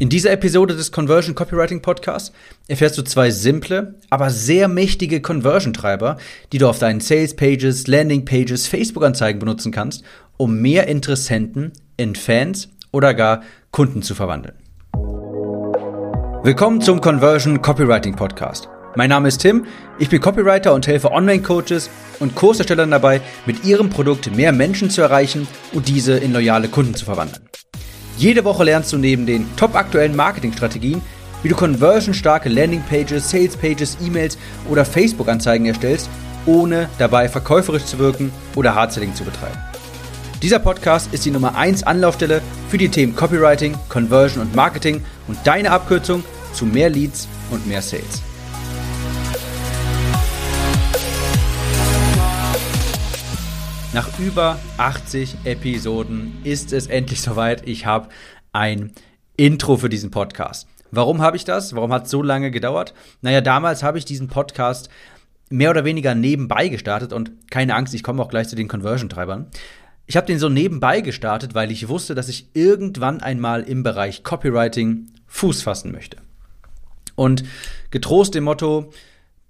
In dieser Episode des Conversion Copywriting Podcasts erfährst du zwei simple, aber sehr mächtige Conversion-Treiber, die du auf deinen Sales Pages, Landing Pages, Facebook-Anzeigen benutzen kannst, um mehr Interessenten in Fans oder gar Kunden zu verwandeln. Willkommen zum Conversion Copywriting Podcast. Mein Name ist Tim, ich bin Copywriter und helfe Online-Coaches und Kurserstellern dabei, mit ihrem Produkt mehr Menschen zu erreichen und diese in loyale Kunden zu verwandeln. Jede Woche lernst du neben den top aktuellen Marketingstrategien, wie du conversionstarke Landingpages, Salespages, E-Mails oder Facebook-Anzeigen erstellst, ohne dabei verkäuferisch zu wirken oder Hardselling zu betreiben. Dieser Podcast ist die Nummer 1 Anlaufstelle für die Themen Copywriting, Conversion und Marketing und deine Abkürzung zu mehr Leads und mehr Sales. Nach über 80 Episoden ist es endlich soweit. Ich habe ein Intro für diesen Podcast. Warum habe ich das? Warum hat es so lange gedauert? Naja, damals habe ich diesen Podcast mehr oder weniger nebenbei gestartet und keine Angst, ich komme auch gleich zu den Conversion-Treibern. Ich habe den so nebenbei gestartet, weil ich wusste, dass ich irgendwann einmal im Bereich Copywriting Fuß fassen möchte. Und getrost dem Motto,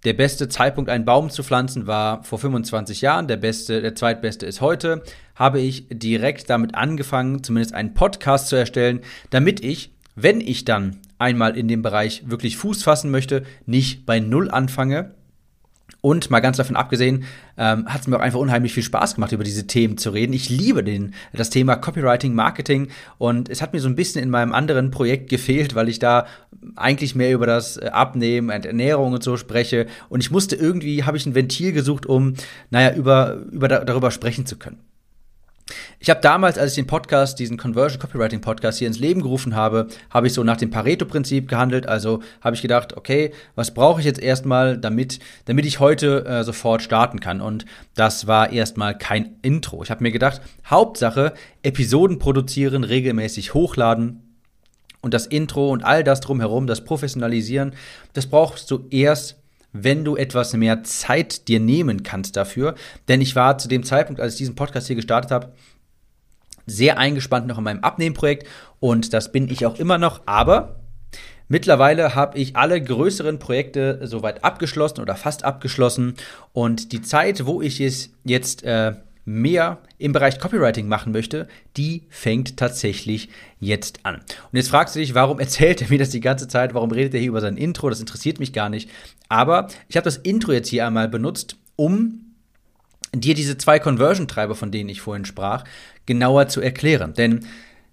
der beste Zeitpunkt, einen Baum zu pflanzen, war vor 25 Jahren. Der beste, der zweitbeste ist heute. Habe ich direkt damit angefangen, zumindest einen Podcast zu erstellen, damit ich, wenn ich dann einmal in dem Bereich wirklich Fuß fassen möchte, nicht bei Null anfange, und mal ganz davon abgesehen, ähm, hat es mir auch einfach unheimlich viel Spaß gemacht, über diese Themen zu reden. Ich liebe den, das Thema Copywriting, Marketing und es hat mir so ein bisschen in meinem anderen Projekt gefehlt, weil ich da eigentlich mehr über das äh, Abnehmen und Ernährung und so spreche. Und ich musste irgendwie, habe ich ein Ventil gesucht, um, naja, über, über darüber sprechen zu können. Ich habe damals, als ich den Podcast, diesen Conversion Copywriting Podcast hier ins Leben gerufen habe, habe ich so nach dem Pareto-Prinzip gehandelt. Also habe ich gedacht, okay, was brauche ich jetzt erstmal, damit, damit ich heute äh, sofort starten kann? Und das war erstmal kein Intro. Ich habe mir gedacht, Hauptsache, Episoden produzieren, regelmäßig hochladen. Und das Intro und all das drumherum, das Professionalisieren, das brauchst du erst wenn du etwas mehr Zeit dir nehmen kannst dafür. Denn ich war zu dem Zeitpunkt, als ich diesen Podcast hier gestartet habe, sehr eingespannt noch in meinem Abnehmprojekt und das bin ich auch immer noch. Aber Mittlerweile habe ich alle größeren Projekte soweit abgeschlossen oder fast abgeschlossen und die Zeit, wo ich es jetzt äh, mehr im Bereich Copywriting machen möchte, die fängt tatsächlich jetzt an. Und jetzt fragst du dich, warum erzählt er mir das die ganze Zeit? Warum redet er hier über sein Intro? Das interessiert mich gar nicht. Aber ich habe das Intro jetzt hier einmal benutzt, um dir diese zwei Conversion-Treiber, von denen ich vorhin sprach, genauer zu erklären. Denn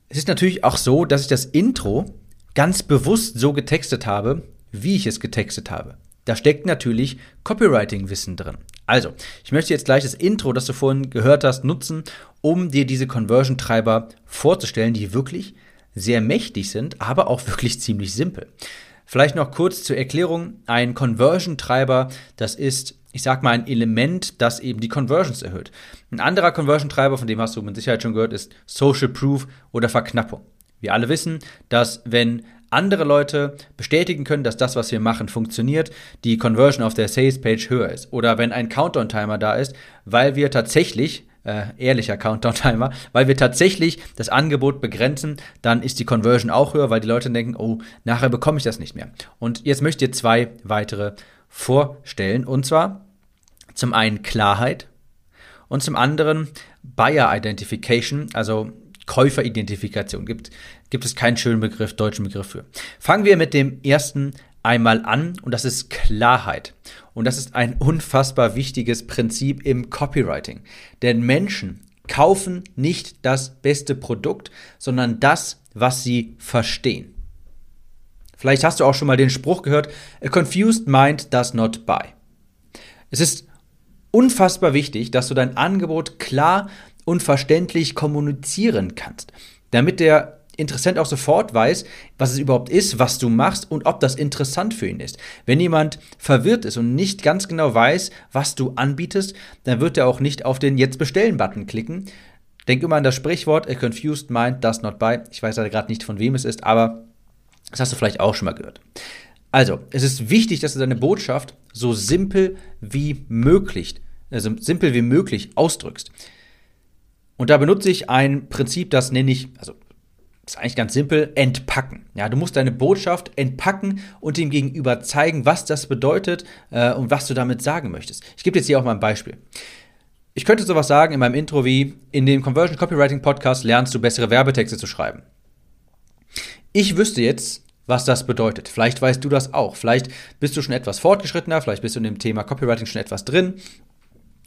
es ist natürlich auch so, dass ich das Intro ganz bewusst so getextet habe, wie ich es getextet habe. Da steckt natürlich Copywriting-Wissen drin. Also, ich möchte jetzt gleich das Intro, das du vorhin gehört hast, nutzen, um dir diese Conversion-Treiber vorzustellen, die wirklich sehr mächtig sind, aber auch wirklich ziemlich simpel. Vielleicht noch kurz zur Erklärung. Ein Conversion-Treiber, das ist, ich sag mal, ein Element, das eben die Conversions erhöht. Ein anderer Conversion-Treiber, von dem hast du mit Sicherheit schon gehört, ist Social Proof oder Verknappung. Wir alle wissen, dass wenn andere Leute bestätigen können, dass das, was wir machen, funktioniert, die Conversion auf der Sales Page höher ist. Oder wenn ein Countdown-Timer da ist, weil wir tatsächlich äh, ehrlicher Countdown-Timer, weil wir tatsächlich das Angebot begrenzen, dann ist die Conversion auch höher, weil die Leute denken, oh, nachher bekomme ich das nicht mehr. Und jetzt möchte ich dir zwei weitere vorstellen. Und zwar zum einen Klarheit und zum anderen Buyer Identification, also Käuferidentifikation. Gibt, gibt es keinen schönen Begriff, deutschen Begriff für. Fangen wir mit dem ersten einmal an und das ist Klarheit. Und das ist ein unfassbar wichtiges Prinzip im Copywriting. Denn Menschen kaufen nicht das beste Produkt, sondern das, was sie verstehen. Vielleicht hast du auch schon mal den Spruch gehört, a confused mind does not buy. Es ist unfassbar wichtig, dass du dein Angebot klar und verständlich kommunizieren kannst, damit der Interessent auch sofort weiß, was es überhaupt ist, was du machst und ob das interessant für ihn ist. Wenn jemand verwirrt ist und nicht ganz genau weiß, was du anbietest, dann wird er auch nicht auf den Jetzt bestellen-Button klicken. Denk immer an das Sprichwort, a confused mind does not buy. Ich weiß leider gerade nicht, von wem es ist, aber das hast du vielleicht auch schon mal gehört. Also, es ist wichtig, dass du deine Botschaft so simpel wie möglich, also simpel wie möglich ausdrückst. Und da benutze ich ein Prinzip, das nenne ich, also ist eigentlich ganz simpel, entpacken. Ja, du musst deine Botschaft entpacken und dem Gegenüber zeigen, was das bedeutet äh, und was du damit sagen möchtest. Ich gebe jetzt hier auch mal ein Beispiel. Ich könnte sowas sagen in meinem Intro wie, in dem Conversion Copywriting Podcast lernst du bessere Werbetexte zu schreiben. Ich wüsste jetzt, was das bedeutet. Vielleicht weißt du das auch. Vielleicht bist du schon etwas fortgeschrittener, vielleicht bist du in dem Thema Copywriting schon etwas drin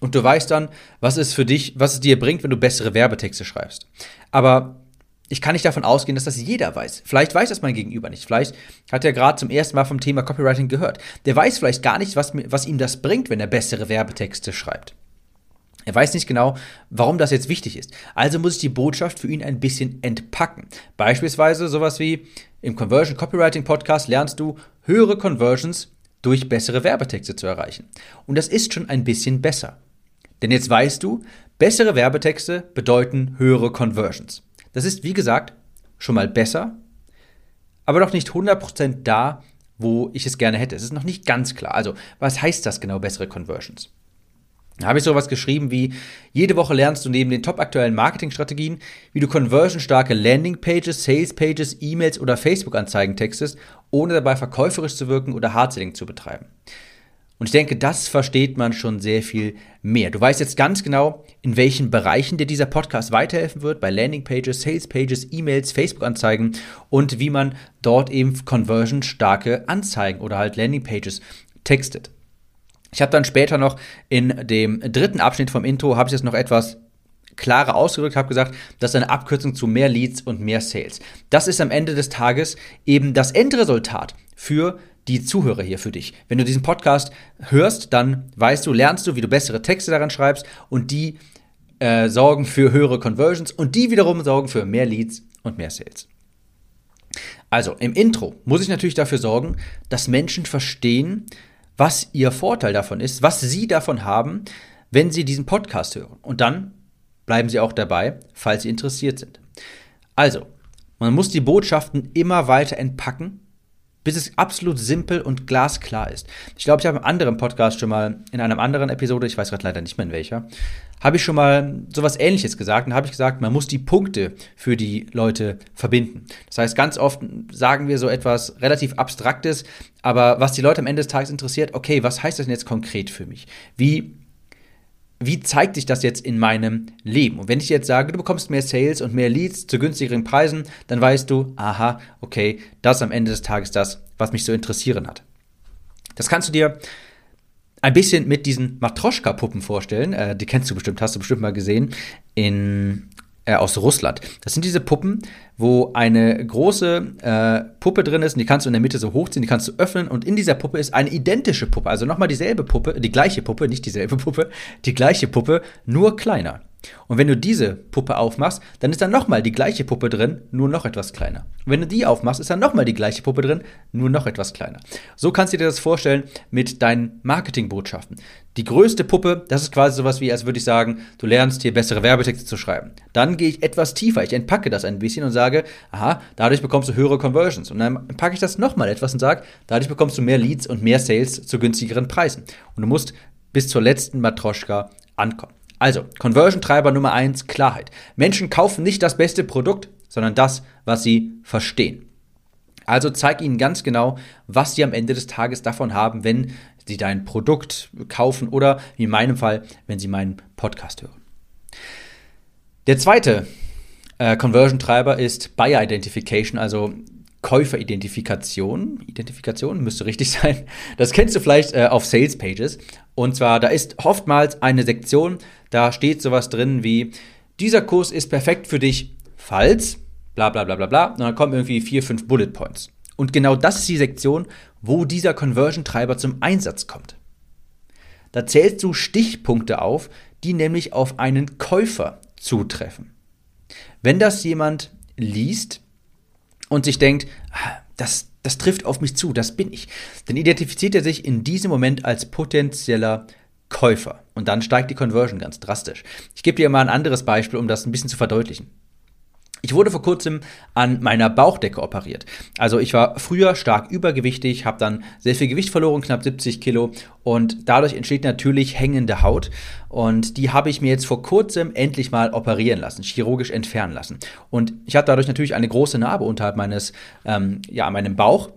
und du weißt dann, was es für dich, was es dir bringt, wenn du bessere Werbetexte schreibst. Aber ich kann nicht davon ausgehen, dass das jeder weiß. Vielleicht weiß das mein Gegenüber nicht. Vielleicht hat er gerade zum ersten Mal vom Thema Copywriting gehört. Der weiß vielleicht gar nicht, was, was ihm das bringt, wenn er bessere Werbetexte schreibt. Er weiß nicht genau, warum das jetzt wichtig ist. Also muss ich die Botschaft für ihn ein bisschen entpacken. Beispielsweise sowas wie im Conversion Copywriting Podcast lernst du höhere Conversions durch bessere Werbetexte zu erreichen. Und das ist schon ein bisschen besser. Denn jetzt weißt du, bessere Werbetexte bedeuten höhere Conversions. Das ist, wie gesagt, schon mal besser, aber noch nicht 100% da, wo ich es gerne hätte. Es ist noch nicht ganz klar. Also, was heißt das genau, bessere Conversions? Da habe ich sowas geschrieben wie, jede Woche lernst du neben den top aktuellen Marketingstrategien, wie du conversionstarke Landingpages, Salespages, E-Mails oder Facebook-Anzeigen textest, ohne dabei verkäuferisch zu wirken oder Hardselling zu betreiben. Und ich denke, das versteht man schon sehr viel mehr. Du weißt jetzt ganz genau, in welchen Bereichen dir dieser Podcast weiterhelfen wird, bei Landingpages, Salespages, E-Mails, Facebook-Anzeigen und wie man dort eben conversion-starke Anzeigen oder halt Landingpages textet. Ich habe dann später noch in dem dritten Abschnitt vom Intro, habe ich das noch etwas klarer ausgedrückt, habe gesagt, das ist eine Abkürzung zu mehr Leads und mehr Sales. Das ist am Ende des Tages eben das Endresultat für die Zuhörer hier für dich. Wenn du diesen Podcast hörst, dann weißt du, lernst du, wie du bessere Texte daran schreibst und die äh, sorgen für höhere Conversions und die wiederum sorgen für mehr Leads und mehr Sales. Also im Intro muss ich natürlich dafür sorgen, dass Menschen verstehen, was ihr Vorteil davon ist, was sie davon haben, wenn sie diesen Podcast hören. Und dann bleiben sie auch dabei, falls sie interessiert sind. Also, man muss die Botschaften immer weiter entpacken bis es absolut simpel und glasklar ist. Ich glaube, ich habe im anderen Podcast schon mal, in einer anderen Episode, ich weiß gerade leider nicht mehr in welcher, habe ich schon mal sowas ähnliches gesagt und habe ich gesagt, man muss die Punkte für die Leute verbinden. Das heißt, ganz oft sagen wir so etwas relativ Abstraktes, aber was die Leute am Ende des Tages interessiert, okay, was heißt das denn jetzt konkret für mich? Wie wie zeigt sich das jetzt in meinem Leben? Und wenn ich jetzt sage, du bekommst mehr Sales und mehr Leads zu günstigeren Preisen, dann weißt du, aha, okay, das ist am Ende des Tages das, was mich so interessieren hat. Das kannst du dir ein bisschen mit diesen Matroschka-Puppen vorstellen. Äh, die kennst du bestimmt, hast du bestimmt mal gesehen in äh, aus Russland. Das sind diese Puppen, wo eine große äh, Puppe drin ist und die kannst du in der Mitte so hochziehen, die kannst du öffnen und in dieser Puppe ist eine identische Puppe, also nochmal dieselbe Puppe, die gleiche Puppe, nicht dieselbe Puppe, die gleiche Puppe, nur kleiner. Und wenn du diese Puppe aufmachst, dann ist da nochmal die gleiche Puppe drin, nur noch etwas kleiner. Und wenn du die aufmachst, ist da nochmal die gleiche Puppe drin, nur noch etwas kleiner. So kannst du dir das vorstellen mit deinen Marketingbotschaften. Die größte Puppe, das ist quasi sowas wie, als würde ich sagen, du lernst hier bessere Werbetexte zu schreiben. Dann gehe ich etwas tiefer, ich entpacke das ein bisschen und sage, aha, dadurch bekommst du höhere Conversions. Und dann packe ich das nochmal etwas und sage, dadurch bekommst du mehr Leads und mehr Sales zu günstigeren Preisen. Und du musst bis zur letzten Matroschka ankommen. Also, Conversion-Treiber Nummer eins: Klarheit. Menschen kaufen nicht das beste Produkt, sondern das, was sie verstehen. Also zeig ihnen ganz genau, was sie am Ende des Tages davon haben, wenn sie dein Produkt kaufen oder wie in meinem Fall, wenn sie meinen Podcast hören. Der zweite äh, Conversion-Treiber ist Buyer Identification, also Käuferidentifikation. Identifikation müsste richtig sein. Das kennst du vielleicht äh, auf Sales Pages. Und zwar, da ist oftmals eine Sektion, da steht sowas drin wie, dieser Kurs ist perfekt für dich, falls, bla bla bla bla bla. Und dann kommen irgendwie vier, fünf Bullet Points. Und genau das ist die Sektion, wo dieser Conversion-Treiber zum Einsatz kommt. Da zählst du Stichpunkte auf, die nämlich auf einen Käufer zutreffen. Wenn das jemand liest, und sich denkt, ah, das, das trifft auf mich zu, das bin ich, dann identifiziert er sich in diesem Moment als potenzieller Käufer. Und dann steigt die Conversion ganz drastisch. Ich gebe dir mal ein anderes Beispiel, um das ein bisschen zu verdeutlichen. Ich wurde vor kurzem an meiner Bauchdecke operiert. Also ich war früher stark übergewichtig, habe dann sehr viel Gewicht verloren, knapp 70 Kilo. Und dadurch entsteht natürlich hängende Haut. Und die habe ich mir jetzt vor kurzem endlich mal operieren lassen, chirurgisch entfernen lassen. Und ich habe dadurch natürlich eine große Narbe unterhalb meines, ähm, ja, meinem Bauch.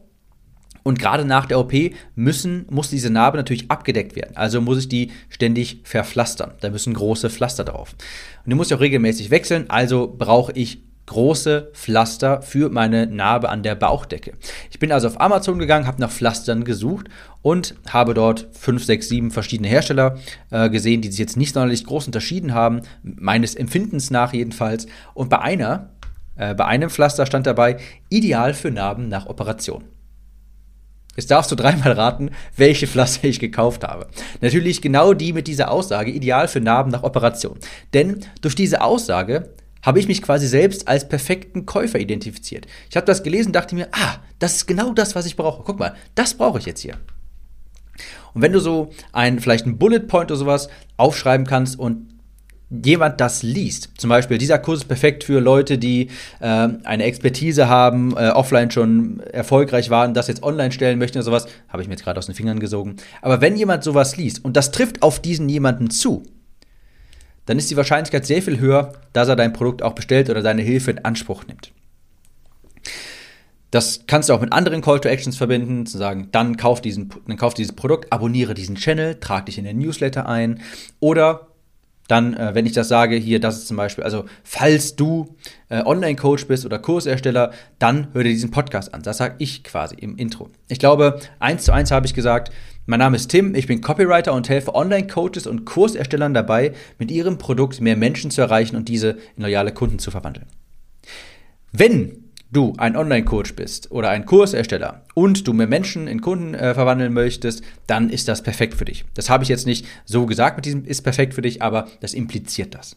Und gerade nach der OP müssen, muss diese Narbe natürlich abgedeckt werden. Also muss ich die ständig verpflastern. Da müssen große Pflaster drauf. Und die muss ich auch regelmäßig wechseln. Also brauche ich große Pflaster für meine Narbe an der Bauchdecke. Ich bin also auf Amazon gegangen, habe nach Pflastern gesucht und habe dort fünf, sechs, sieben verschiedene Hersteller äh, gesehen, die sich jetzt nicht sonderlich groß unterschieden haben, meines Empfindens nach jedenfalls. Und bei einer, äh, bei einem Pflaster stand dabei, ideal für Narben nach Operation. Jetzt darfst du dreimal raten, welche Pflaster ich gekauft habe. Natürlich genau die mit dieser Aussage, ideal für Narben nach Operation. Denn durch diese Aussage habe ich mich quasi selbst als perfekten Käufer identifiziert. Ich habe das gelesen dachte mir, ah, das ist genau das, was ich brauche. Guck mal, das brauche ich jetzt hier. Und wenn du so ein, vielleicht einen Bullet Point oder sowas aufschreiben kannst und jemand das liest, zum Beispiel, dieser Kurs ist perfekt für Leute, die äh, eine Expertise haben, äh, offline schon erfolgreich waren, das jetzt online stellen möchten oder sowas, habe ich mir jetzt gerade aus den Fingern gesogen. Aber wenn jemand sowas liest und das trifft auf diesen jemanden zu, dann ist die Wahrscheinlichkeit sehr viel höher, dass er dein Produkt auch bestellt oder deine Hilfe in Anspruch nimmt. Das kannst du auch mit anderen Call to Actions verbinden, zu sagen, dann kauf, diesen, dann kauf dieses Produkt, abonniere diesen Channel, trag dich in den Newsletter ein oder dann, äh, wenn ich das sage, hier, das ist zum Beispiel, also falls du äh, Online-Coach bist oder Kursersteller, dann hör dir diesen Podcast an. Das sage ich quasi im Intro. Ich glaube, eins zu eins habe ich gesagt, mein Name ist Tim, ich bin Copywriter und helfe Online-Coaches und Kurserstellern dabei, mit ihrem Produkt mehr Menschen zu erreichen und diese in loyale Kunden zu verwandeln. Wenn du ein Online-Coach bist oder ein Kursersteller und du mehr Menschen in Kunden äh, verwandeln möchtest, dann ist das perfekt für dich. Das habe ich jetzt nicht so gesagt mit diesem ist perfekt für dich, aber das impliziert das.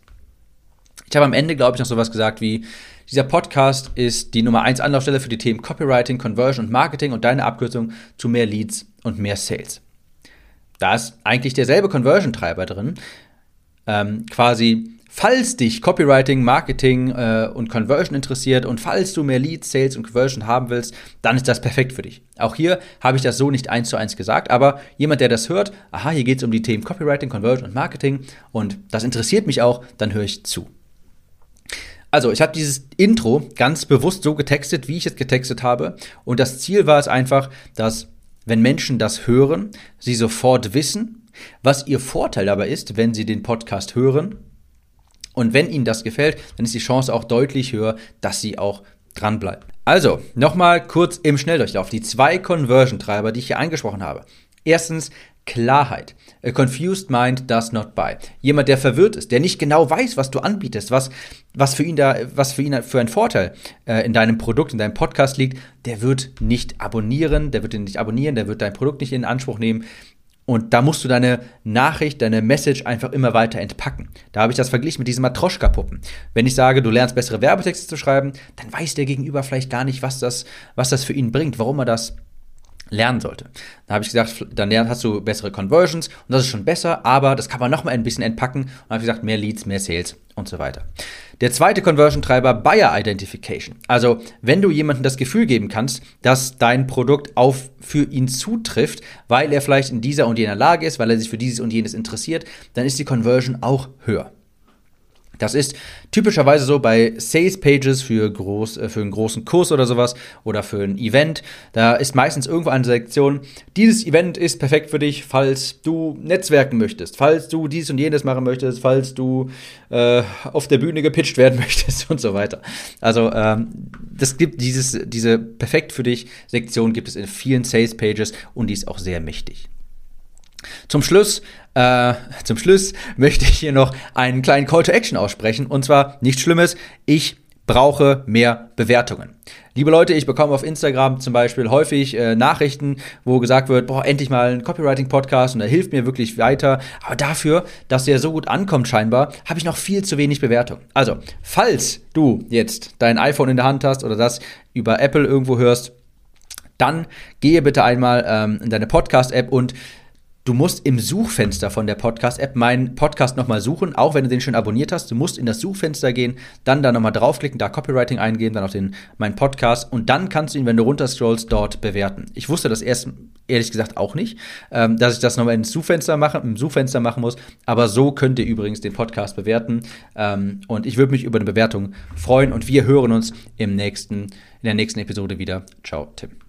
Ich habe am Ende, glaube ich, noch sowas gesagt wie, dieser Podcast ist die Nummer 1 Anlaufstelle für die Themen Copywriting, Conversion und Marketing und deine Abkürzung zu mehr Leads und mehr Sales. Da ist eigentlich derselbe Conversion-Treiber drin. Ähm, quasi Falls dich Copywriting, Marketing äh, und Conversion interessiert und falls du mehr Leads, Sales und Conversion haben willst, dann ist das perfekt für dich. Auch hier habe ich das so nicht eins zu eins gesagt, aber jemand, der das hört, aha, hier geht es um die Themen Copywriting, Conversion und Marketing und das interessiert mich auch, dann höre ich zu. Also, ich habe dieses Intro ganz bewusst so getextet, wie ich es getextet habe. Und das Ziel war es einfach, dass, wenn Menschen das hören, sie sofort wissen, was ihr Vorteil dabei ist, wenn sie den Podcast hören und wenn Ihnen das gefällt, dann ist die Chance auch deutlich höher, dass Sie auch dranbleiben. Also, nochmal kurz im Schnelldurchlauf. Die zwei Conversion-Treiber, die ich hier angesprochen habe. Erstens, Klarheit. A confused mind does not buy. Jemand, der verwirrt ist, der nicht genau weiß, was du anbietest, was, was für ihn da, was für ihn für ein Vorteil äh, in deinem Produkt, in deinem Podcast liegt, der wird nicht abonnieren, der wird ihn nicht abonnieren, der wird dein Produkt nicht in Anspruch nehmen. Und da musst du deine Nachricht, deine Message einfach immer weiter entpacken. Da habe ich das verglichen mit diesen Matroschka-Puppen. Wenn ich sage, du lernst bessere Werbetexte zu schreiben, dann weiß der Gegenüber vielleicht gar nicht, was das, was das für ihn bringt, warum er das lernen sollte. Da habe ich gesagt, dann hast du bessere Conversions und das ist schon besser, aber das kann man nochmal ein bisschen entpacken und habe gesagt, mehr Leads, mehr Sales und so weiter. Der zweite Conversion-Treiber, Buyer Identification. Also, wenn du jemandem das Gefühl geben kannst, dass dein Produkt auf für ihn zutrifft, weil er vielleicht in dieser und jener Lage ist, weil er sich für dieses und jenes interessiert, dann ist die Conversion auch höher. Das ist typischerweise so bei Sales Pages für, groß, äh, für einen großen Kurs oder sowas oder für ein Event. Da ist meistens irgendwo eine Sektion, dieses Event ist perfekt für dich, falls du netzwerken möchtest, falls du dies und jenes machen möchtest, falls du äh, auf der Bühne gepitcht werden möchtest und so weiter. Also ähm, das gibt dieses, diese perfekt für dich Sektion gibt es in vielen Sales Pages und die ist auch sehr mächtig. Zum Schluss, äh, zum Schluss möchte ich hier noch einen kleinen Call to Action aussprechen. Und zwar nichts Schlimmes. Ich brauche mehr Bewertungen. Liebe Leute, ich bekomme auf Instagram zum Beispiel häufig äh, Nachrichten, wo gesagt wird, boah, endlich mal ein Copywriting-Podcast und er hilft mir wirklich weiter. Aber dafür, dass der so gut ankommt scheinbar, habe ich noch viel zu wenig Bewertung. Also, falls du jetzt dein iPhone in der Hand hast oder das über Apple irgendwo hörst, dann gehe bitte einmal ähm, in deine Podcast-App und Du musst im Suchfenster von der Podcast-App meinen Podcast nochmal suchen, auch wenn du den schon abonniert hast. Du musst in das Suchfenster gehen, dann da nochmal draufklicken, da Copywriting eingeben, dann auf den meinen Podcast und dann kannst du ihn, wenn du runterscrollst, dort bewerten. Ich wusste das erst ehrlich gesagt auch nicht, ähm, dass ich das nochmal ins Suchfenster mache, im Suchfenster machen muss. Aber so könnt ihr übrigens den Podcast bewerten. Ähm, und ich würde mich über eine Bewertung freuen und wir hören uns im nächsten, in der nächsten Episode wieder. Ciao, Tim.